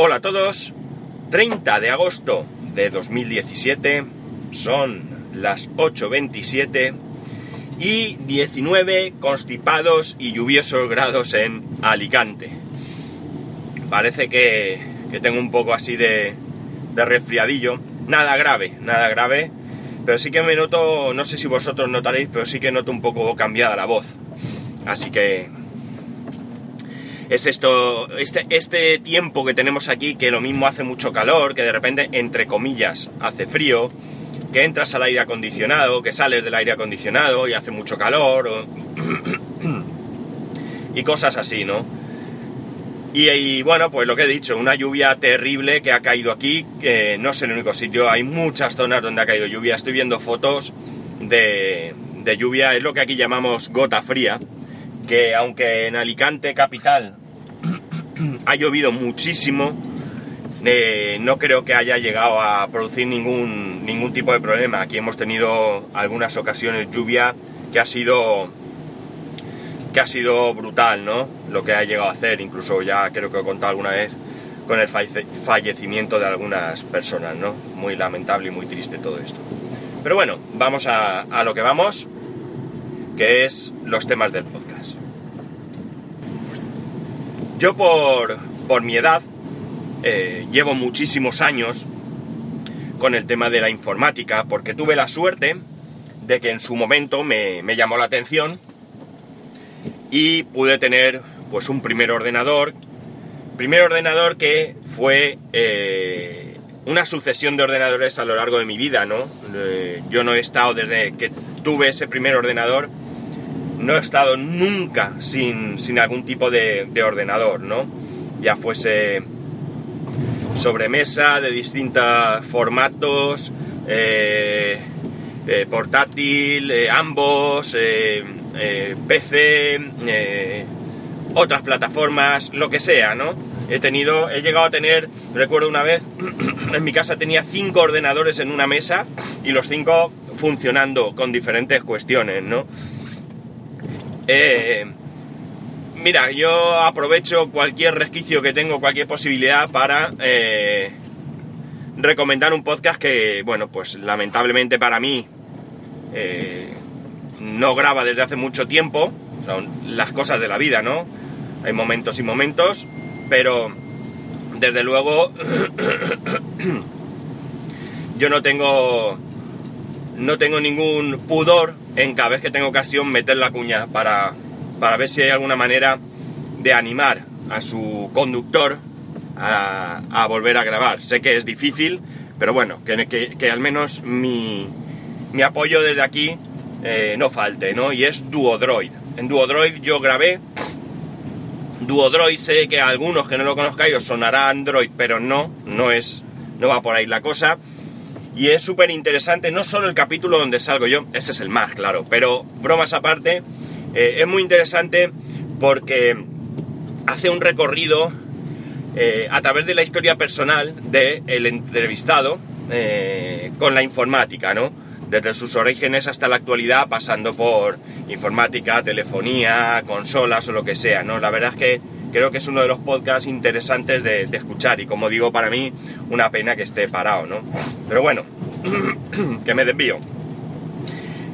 Hola a todos, 30 de agosto de 2017, son las 8.27 y 19 constipados y lluviosos grados en Alicante. Parece que, que tengo un poco así de, de resfriadillo, nada grave, nada grave, pero sí que me noto, no sé si vosotros notaréis, pero sí que noto un poco cambiada la voz. Así que es esto, este, este tiempo que tenemos aquí, que lo mismo hace mucho calor, que de repente, entre comillas, hace frío, que entras al aire acondicionado, que sales del aire acondicionado y hace mucho calor, y cosas así, ¿no? Y, y, bueno, pues lo que he dicho, una lluvia terrible que ha caído aquí, que no es el único sitio, hay muchas zonas donde ha caído lluvia, estoy viendo fotos de, de lluvia, es lo que aquí llamamos gota fría, que aunque en Alicante capital ha llovido muchísimo, eh, no creo que haya llegado a producir ningún, ningún tipo de problema. Aquí hemos tenido algunas ocasiones lluvia que ha sido que ha sido brutal, ¿no? Lo que ha llegado a hacer, incluso ya creo que he contado alguna vez con el fallecimiento de algunas personas, ¿no? Muy lamentable y muy triste todo esto. Pero bueno, vamos a, a lo que vamos, que es los temas del podcast. Yo por, por mi edad eh, llevo muchísimos años con el tema de la informática porque tuve la suerte de que en su momento me, me llamó la atención y pude tener pues un primer ordenador. Primer ordenador que fue eh, una sucesión de ordenadores a lo largo de mi vida no eh, yo no he estado desde que tuve ese primer ordenador no he estado nunca sin, sin algún tipo de, de, ordenador, ¿no? Ya fuese sobremesa de distintos formatos, eh, eh, portátil, eh, ambos, PC, otras plataformas, lo que sea, ¿no? He tenido, he llegado a tener, recuerdo una vez, en mi casa tenía cinco ordenadores en una mesa y los cinco funcionando con diferentes cuestiones, ¿no? Eh, mira, yo aprovecho cualquier resquicio que tengo, cualquier posibilidad para eh, recomendar un podcast que, bueno, pues lamentablemente para mí eh, no graba desde hace mucho tiempo. Son las cosas de la vida, ¿no? Hay momentos y momentos, pero desde luego yo no tengo no tengo ningún pudor en cada vez que tengo ocasión meter la cuña para, para ver si hay alguna manera de animar a su conductor a, volver a grabar. Sé que es difícil, pero bueno, que, que, que al menos mi, mi, apoyo desde aquí eh, no falte, ¿no? Y es Duodroid. En Duodroid yo grabé. Duodroid sé que a algunos que no lo conozcáis os sonará Android, pero no, no es, no va por ahí la cosa. Y es súper interesante, no solo el capítulo donde salgo yo, ese es el más, claro, pero bromas aparte, eh, es muy interesante porque hace un recorrido eh, a través de la historia personal del entrevistado eh, con la informática, ¿no? Desde sus orígenes hasta la actualidad, pasando por informática, telefonía, consolas o lo que sea, ¿no? La verdad es que creo que es uno de los podcasts interesantes de, escuchar y como digo, para mí una pena que esté parado, ¿no? Pero bueno, que me desvío.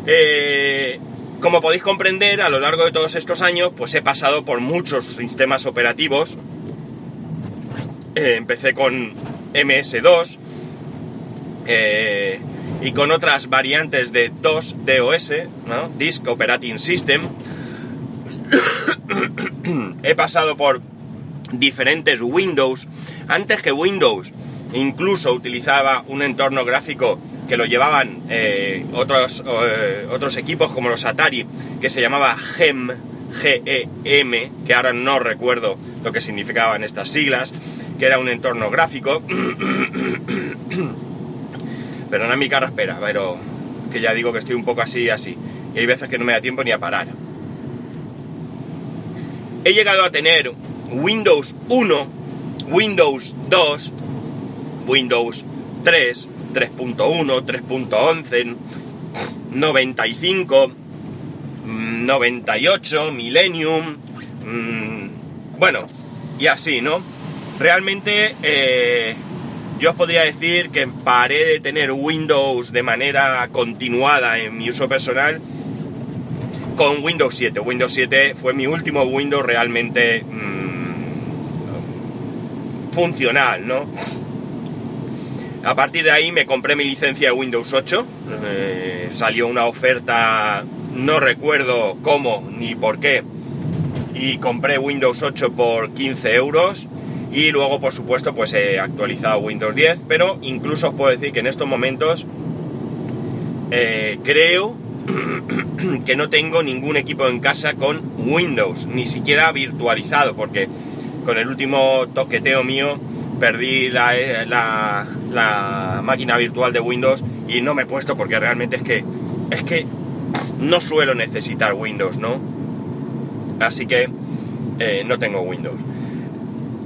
Eh, como podéis comprender, a lo largo de todos estos años, pues he pasado por muchos sistemas operativos. Eh, empecé con MS2 eh, y con otras variantes de DOS, DOS, ¿no? Disk Operating System he pasado por diferentes Windows. Antes que Windows, incluso utilizaba un entorno gráfico que lo llevaban eh, otros, eh, otros equipos como los Atari, que se llamaba GEM, G-E-M, que ahora no recuerdo lo que significaban estas siglas, que era un entorno gráfico. Perdona mi cara espera, pero que ya digo que estoy un poco así, así. Y hay veces que no me da tiempo ni a parar. He llegado a tener Windows 1, Windows 2, Windows 3, 3.1, 3.11, 95, 98, Millennium, mmm, bueno, y así, ¿no? realmente eh, yo os podría decir que paré de tener Windows de manera continuada en mi uso personal con Windows 7. Windows 7 fue mi último Windows realmente mm, funcional, ¿no? A partir de ahí me compré mi licencia de Windows 8. Eh, salió una oferta, no recuerdo cómo ni por qué, y compré Windows 8 por 15 euros y luego por supuesto pues he actualizado Windows 10 pero incluso os puedo decir que en estos momentos eh, creo que no tengo ningún equipo en casa con Windows ni siquiera virtualizado porque con el último toqueteo mío perdí la, eh, la, la máquina virtual de Windows y no me he puesto porque realmente es que es que no suelo necesitar Windows, ¿no? Así que eh, no tengo Windows.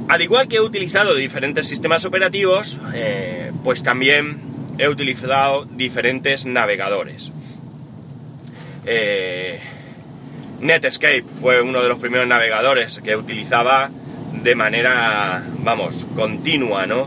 Al igual que he utilizado diferentes sistemas operativos, eh, pues también he utilizado diferentes navegadores. Eh, Netscape fue uno de los primeros navegadores que utilizaba de manera, vamos, continua, ¿no?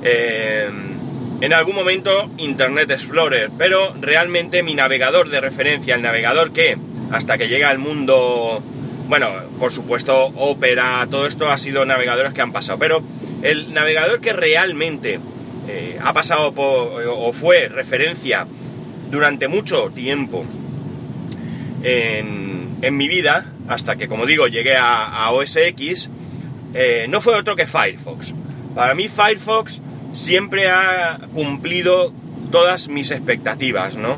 en algún momento Internet Explorer, pero realmente mi navegador de referencia, el navegador que hasta que llega al mundo, bueno, por supuesto, Opera, todo esto ha sido navegadores que han pasado, pero el navegador que realmente eh, ha pasado o fue referencia durante mucho tiempo en, mi vida, hasta que, como digo, llegué a, OS X, eh, no fue otro que Firefox. Para mí Firefox siempre ha cumplido todas mis expectativas, ¿no?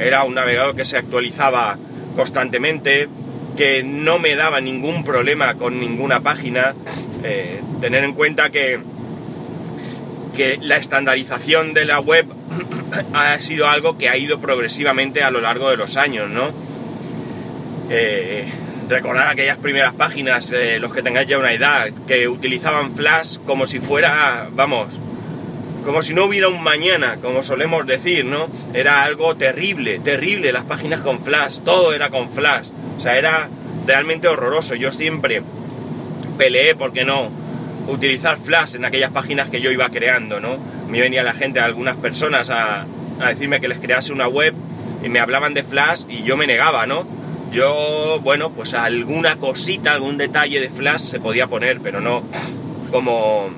era un navegador que se actualizaba constantemente, que no me daba ningún problema con ninguna página. Eh, tener en cuenta que, que la estandarización de la web ha sido algo que ha ido progresivamente a lo largo de los años, ¿no? Eh, recordar aquellas primeras páginas, eh, los que tengáis ya una edad, que utilizaban Flash como si fuera, vamos, como si no hubiera un mañana, como solemos decir, ¿no? Era algo terrible, terrible, las páginas con flash, todo era con flash, o sea, era realmente horroroso. Yo siempre peleé, ¿por qué no? Utilizar flash en aquellas páginas que yo iba creando, ¿no? Mí venía la gente, algunas personas, a, a decirme que les crease una web y me hablaban de flash y yo me negaba, ¿no? Yo, bueno, pues alguna cosita, algún detalle de flash se podía poner, pero no como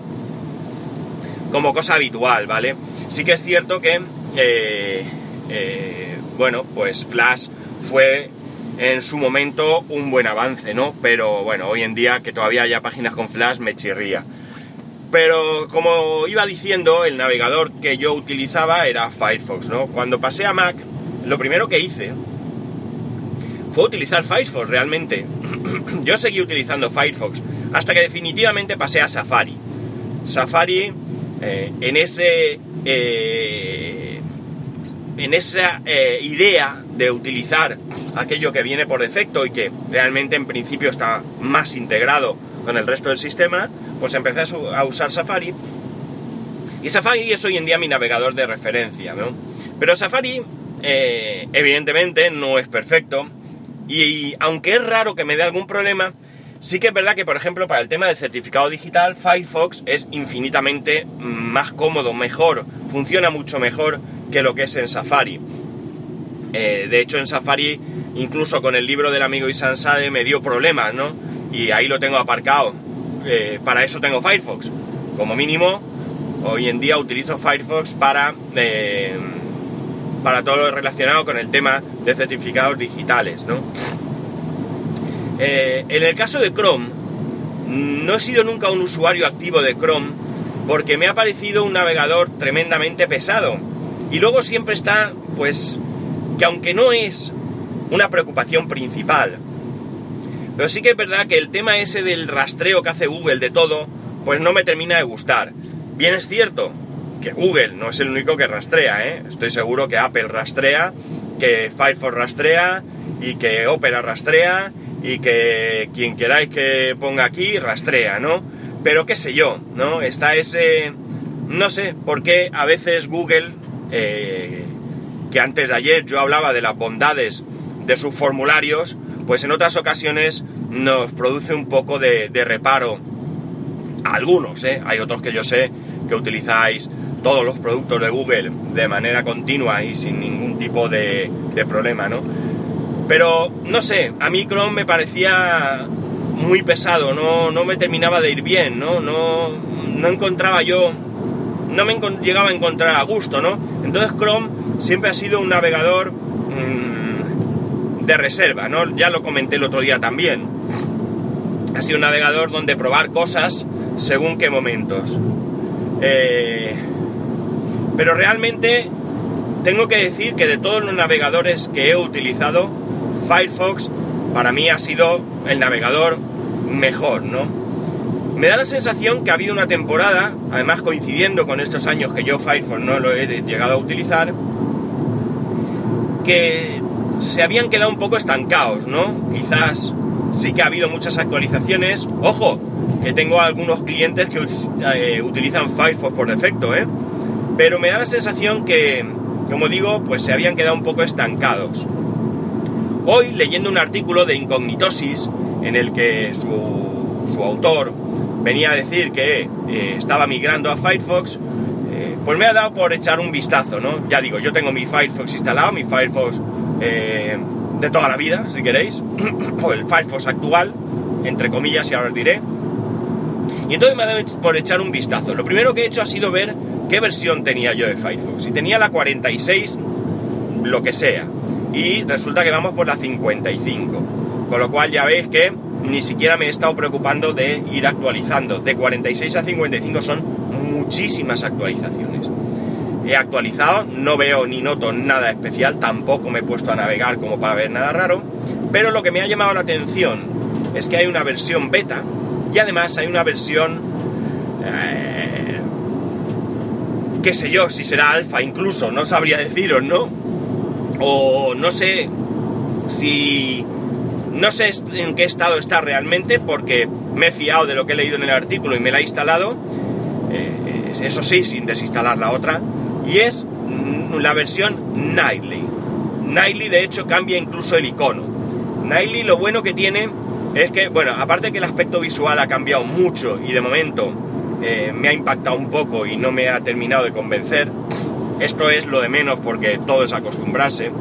como cosa habitual, ¿vale? Sí que es cierto que, eh, eh, bueno, pues Flash fue en su momento un buen avance, ¿no? Pero bueno, hoy en día que todavía haya páginas con Flash me chirría. Pero como iba diciendo, el navegador que yo utilizaba era Firefox, ¿no? Cuando pasé a Mac, lo primero que hice fue utilizar Firefox realmente. yo seguí utilizando Firefox hasta que definitivamente pasé a Safari. Safari eh, en ese eh, en esa eh, idea de utilizar aquello que viene por defecto y que realmente en principio está más integrado con el resto del sistema, pues empecé a, usar Safari. Y Safari es hoy en día mi navegador de referencia, ¿no? Pero Safari, evidentemente, no es perfecto. y aunque es raro que me dé algún problema, Sí que es verdad que, por ejemplo, para el tema del certificado digital, Firefox es infinitamente más cómodo, mejor, funciona mucho mejor que lo que es en Safari. Eh, de hecho, en Safari, incluso con el libro del amigo Isan Sade, me dio problemas, ¿no? Y ahí lo tengo aparcado. Eh, para eso tengo Firefox. Como mínimo, hoy en día utilizo Firefox para, eh, para todo lo relacionado con el tema de certificados digitales, ¿no? En el caso de Chrome, no he sido nunca un usuario activo de Chrome porque me ha parecido un navegador tremendamente pesado. Y luego siempre está, pues, que aunque no es una preocupación principal, pero sí que es verdad que el tema ese del rastreo que hace Google de todo, pues no me termina de gustar. Bien es cierto que Google no es el único que rastrea, ¿eh? Estoy seguro que Apple rastrea, que Firefox rastrea y que Opera rastrea y que quien queráis que ponga aquí rastrea, ¿no? Pero qué sé yo, ¿no? Está ese... No sé por qué a veces Google, eh, que antes de ayer yo hablaba de las bondades de sus formularios, pues en otras ocasiones nos produce un poco de, reparo algunos, ¿eh? hay otros que yo sé que utilizáis todos los productos de Google de manera continua y sin ningún tipo de, problema, ¿no? Pero no sé, a mí Chrome me parecía muy pesado, no, no me terminaba de ir bien. No, no encontraba yo, no me llegaba a encontrar a gusto, ¿no? Entonces Chrome siempre ha sido un navegador mm, de reserva, ¿no? Ya lo comenté el otro día también. Ha sido un navegador donde probar cosas según qué momentos. Eh, pero realmente tengo que decir que de todos los navegadores que he utilizado, Firefox para mí ha sido el navegador mejor, ¿no? Me da la sensación que ha habido una temporada, además coincidiendo con estos años que yo Firefox no lo he llegado a utilizar, que se habían quedado un poco estancados, ¿no? Quizás sí que ha habido muchas actualizaciones. Ojo, que tengo algunos clientes que eh, utilizan Firefox por defecto, ¿eh? Pero me da la sensación que, como digo, pues se habían quedado un poco estancados. Hoy, leyendo un artículo de Incognitosis, en el que su, autor venía a decir que eh, estaba migrando a Firefox, eh, pues me ha dado por echar un vistazo, ¿no? Ya digo, yo tengo mi Firefox instalado, mi Firefox eh, de toda la vida, si queréis, o el Firefox actual, entre comillas, y ahora os diré. Y entonces me ha dado por echar un vistazo. Lo primero que he hecho ha sido ver qué versión tenía yo de Firefox. Si tenía la 46, lo que sea. Y resulta que vamos por la 55. Con lo cual ya veis que ni siquiera me he estado preocupando de ir actualizando. De 46 a 55 son muchísimas actualizaciones. He actualizado, no veo ni noto nada especial, tampoco me he puesto a navegar como para ver nada raro, pero lo que me ha llamado la atención es que hay una versión beta y además hay una versión eh, qué sé yo, si será alfa incluso, no sabría deciros, ¿no? O no sé si... No sé en qué estado está realmente porque me he fiado de lo que he leído en el artículo y me la he instalado. Eh, eso sí, sin desinstalar la otra. Y es mm, la versión Nightly. Nightly de hecho cambia incluso el icono. Nightly lo bueno que tiene es que, bueno, aparte que el aspecto visual ha cambiado mucho y de momento eh, me ha impactado un poco y no me ha terminado de convencer. Esto es lo de menos porque todo es acostumbrarse.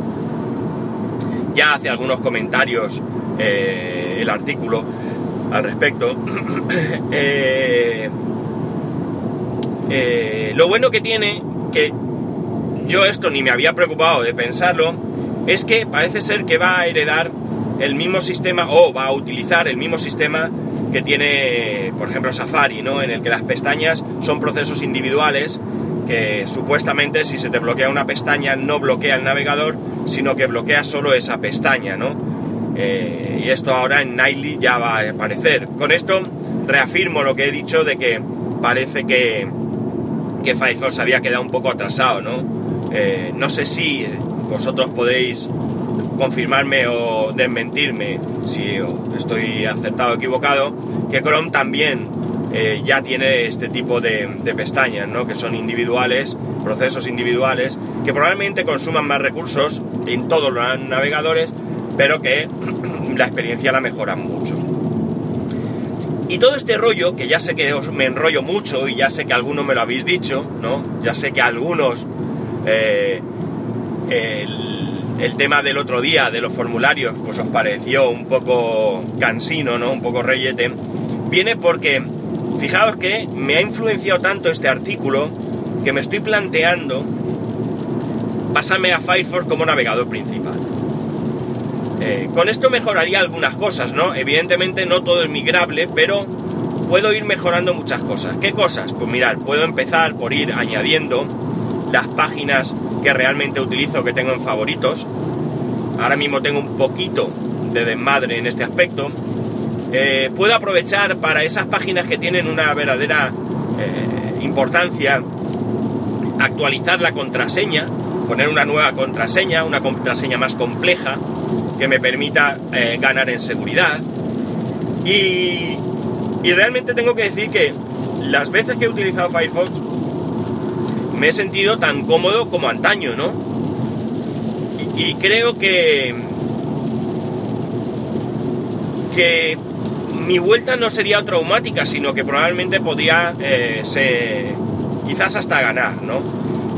Ya hace algunos comentarios eh, el artículo al respecto. Eh, lo bueno que tiene, que yo esto ni me había preocupado de pensarlo, es que parece ser que va a heredar el mismo sistema o va a utilizar el mismo sistema que tiene, por ejemplo, Safari, ¿no? En el que las pestañas son procesos individuales que supuestamente si se te bloquea una pestaña no bloquea el navegador, sino que bloquea solo esa pestaña, ¿no? Eh, y esto ahora en Nightly ya va a aparecer. Con esto reafirmo lo que he dicho de que parece que, que Firefox había quedado un poco atrasado, ¿no? Eh, no sé si vosotros podéis confirmarme o desmentirme si estoy acertado o equivocado, que Chrome también eh, ya tiene este tipo de, pestañas, ¿no? que son individuales, procesos individuales, que probablemente consuman más recursos en todos los navegadores, pero que la experiencia la mejoran mucho. Y todo este rollo, que ya sé que os me enrollo mucho y ya sé que algunos me lo habéis dicho, ¿no? Ya sé que algunos eh, el tema del otro día, de los formularios, pues os pareció un poco cansino, ¿no? Un poco reyete, viene porque, fijaos que me ha influenciado tanto este artículo que me estoy planteando pasarme a Firefox como navegador principal. Eh, con esto mejoraría algunas cosas, ¿no? Evidentemente no todo es migrable, pero puedo ir mejorando muchas cosas. ¿Qué cosas? Pues mirad, puedo empezar por ir añadiendo las páginas que realmente utilizo, que tengo en favoritos. Ahora mismo tengo un poquito de desmadre en este aspecto. Eh, puedo aprovechar para esas páginas que tienen una verdadera eh, importancia, actualizar la contraseña, poner una nueva contraseña, una contraseña más compleja, que me permita eh, ganar en seguridad. Y, y realmente tengo que decir que las veces que he utilizado Firefox me he sentido tan cómodo como antaño, ¿no? Y, creo que, que mi vuelta no sería traumática, sino que probablemente podría eh, ser, quizás hasta ganar, ¿no?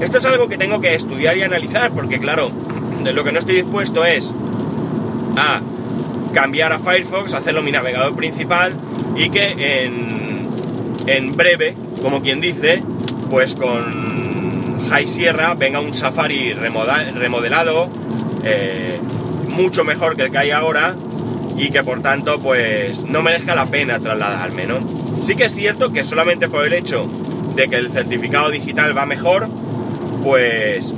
Esto es algo que tengo que estudiar y analizar, porque claro, de lo que no estoy dispuesto es a cambiar a Firefox, hacerlo mi navegador principal y que en, en breve, como quien dice, pues con High Sierra venga un Safari remodelado, eh, mucho mejor que el que hay ahora y que por tanto pues no merezca la pena trasladarme, ¿no? Sí que es cierto que solamente por el hecho de que el certificado digital va mejor, pues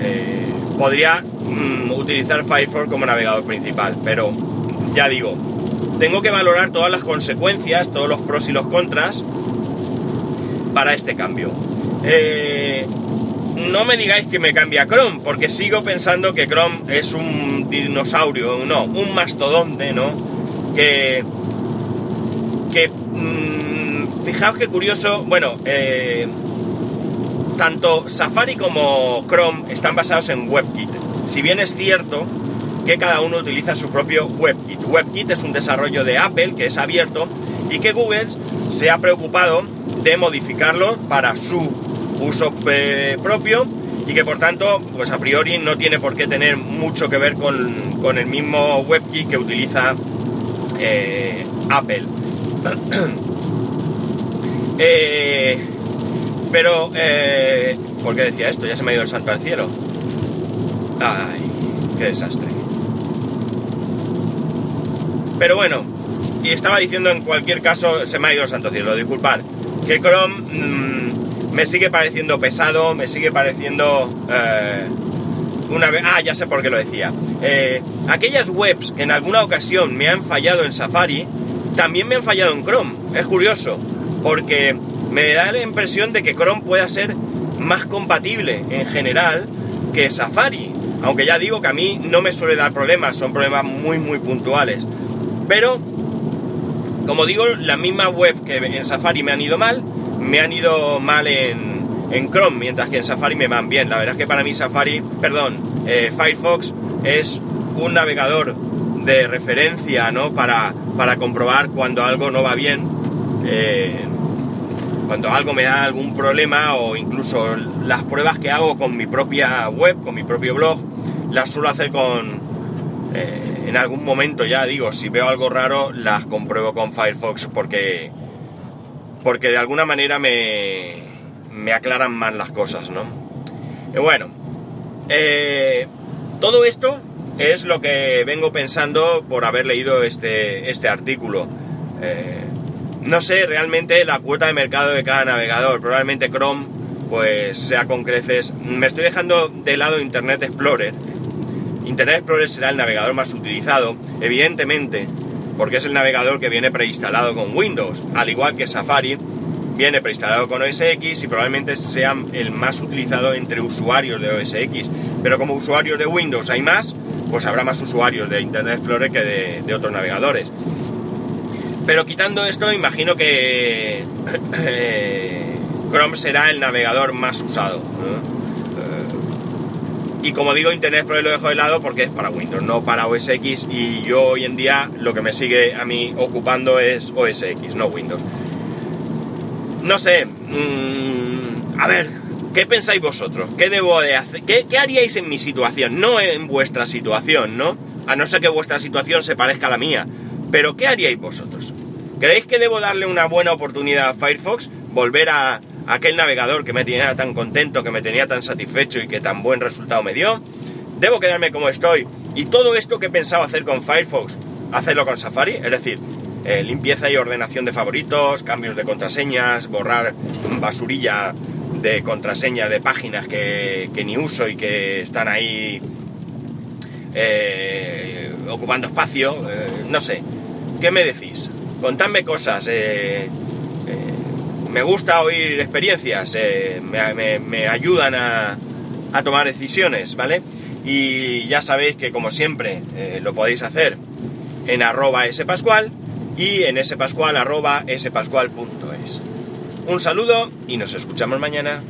eh, podría mm, utilizar Firefox como navegador principal, pero ya digo, tengo que valorar todas las consecuencias, todos los pros y los contras para este cambio. Eh, no me digáis que me cambia Chrome, porque sigo pensando que Chrome es un dinosaurio, no, un mastodonte, ¿no? Que. que. Mmm, fijaos qué curioso, bueno, eh, tanto Safari como Chrome están basados en WebKit. Si bien es cierto que cada uno utiliza su propio WebKit. WebKit es un desarrollo de Apple que es abierto y que Google se ha preocupado de modificarlo para su uso eh, propio y que por tanto, pues a priori no tiene por qué tener mucho que ver con, el mismo WebKit que utiliza eh, Apple. eh, pero, eh, ¿por qué decía esto? Ya se me ha ido el santo al cielo. Ay, qué desastre. Pero bueno, y estaba diciendo en cualquier caso, se me ha ido el santo cielo, disculpad, que Chrome mm, me sigue pareciendo pesado, me sigue pareciendo... Eh, una vez... Ah, ya sé por qué lo decía. Eh, aquellas webs que en alguna ocasión me han fallado en Safari, también me han fallado en Chrome. Es curioso, porque me da la impresión de que Chrome pueda ser más compatible en general que Safari. Aunque ya digo que a mí no me suele dar problemas, son problemas muy muy puntuales. Pero, como digo, la misma web que en Safari me han ido mal, me han ido mal en, en Chrome, mientras que en Safari me van bien. La verdad es que para mí Safari, perdón, eh, Firefox es un navegador de referencia, ¿no? Para, para comprobar cuando algo no va bien. Eh, cuando algo me da algún problema o incluso las pruebas que hago con mi propia web, con mi propio blog, las suelo hacer con... Eh, en algún momento ya digo, si veo algo raro, las compruebo con Firefox porque... Porque de alguna manera me, me aclaran más las cosas, ¿no? Y bueno, eh, todo esto es lo que vengo pensando por haber leído este, este artículo. Eh, no sé realmente la cuota de mercado de cada navegador. Probablemente Chrome, pues sea con creces. Me estoy dejando de lado Internet Explorer. Internet Explorer será el navegador más utilizado, evidentemente, porque es el navegador que viene preinstalado con Windows, al igual que Safari viene preinstalado con OS X y probablemente sea el más utilizado entre usuarios de OS X. Pero como usuarios de Windows hay más, pues habrá más usuarios de Internet Explorer que de, de otros navegadores. Pero quitando esto, imagino que Chrome será el navegador más usado. Eh, y como digo, Internet Explorer lo dejo de lado porque es para Windows, no para OS X. Y yo hoy en día lo que me sigue a mí ocupando es OS X, no Windows. No sé. Mm, a ver, ¿qué pensáis vosotros? ¿Qué debo de hacer? ¿Qué, ¿Qué haríais en mi situación? No en vuestra situación, ¿no? A no ser que vuestra situación se parezca a la mía. Pero ¿qué haríais vosotros? ¿Creéis que debo darle una buena oportunidad a Firefox? Volver a, aquel navegador que me tenía tan contento, que me tenía tan satisfecho y que tan buen resultado me dio. ¿Debo quedarme como estoy? Y todo esto que he pensado hacer con Firefox, hacerlo con Safari, es decir, eh, limpieza y ordenación de favoritos, cambios de contraseñas, borrar basurilla de contraseñas de páginas que, ni uso y que están ahí eh, ocupando espacio, eh, no sé. ¿Qué me decís? Contadme cosas. Eh, eh, me gusta oír experiencias, eh, me, ayudan a, tomar decisiones, ¿vale? Y ya sabéis que como siempre lo podéis hacer en arroba spascual y en spascual arroba spascual.es. Un saludo y nos escuchamos mañana.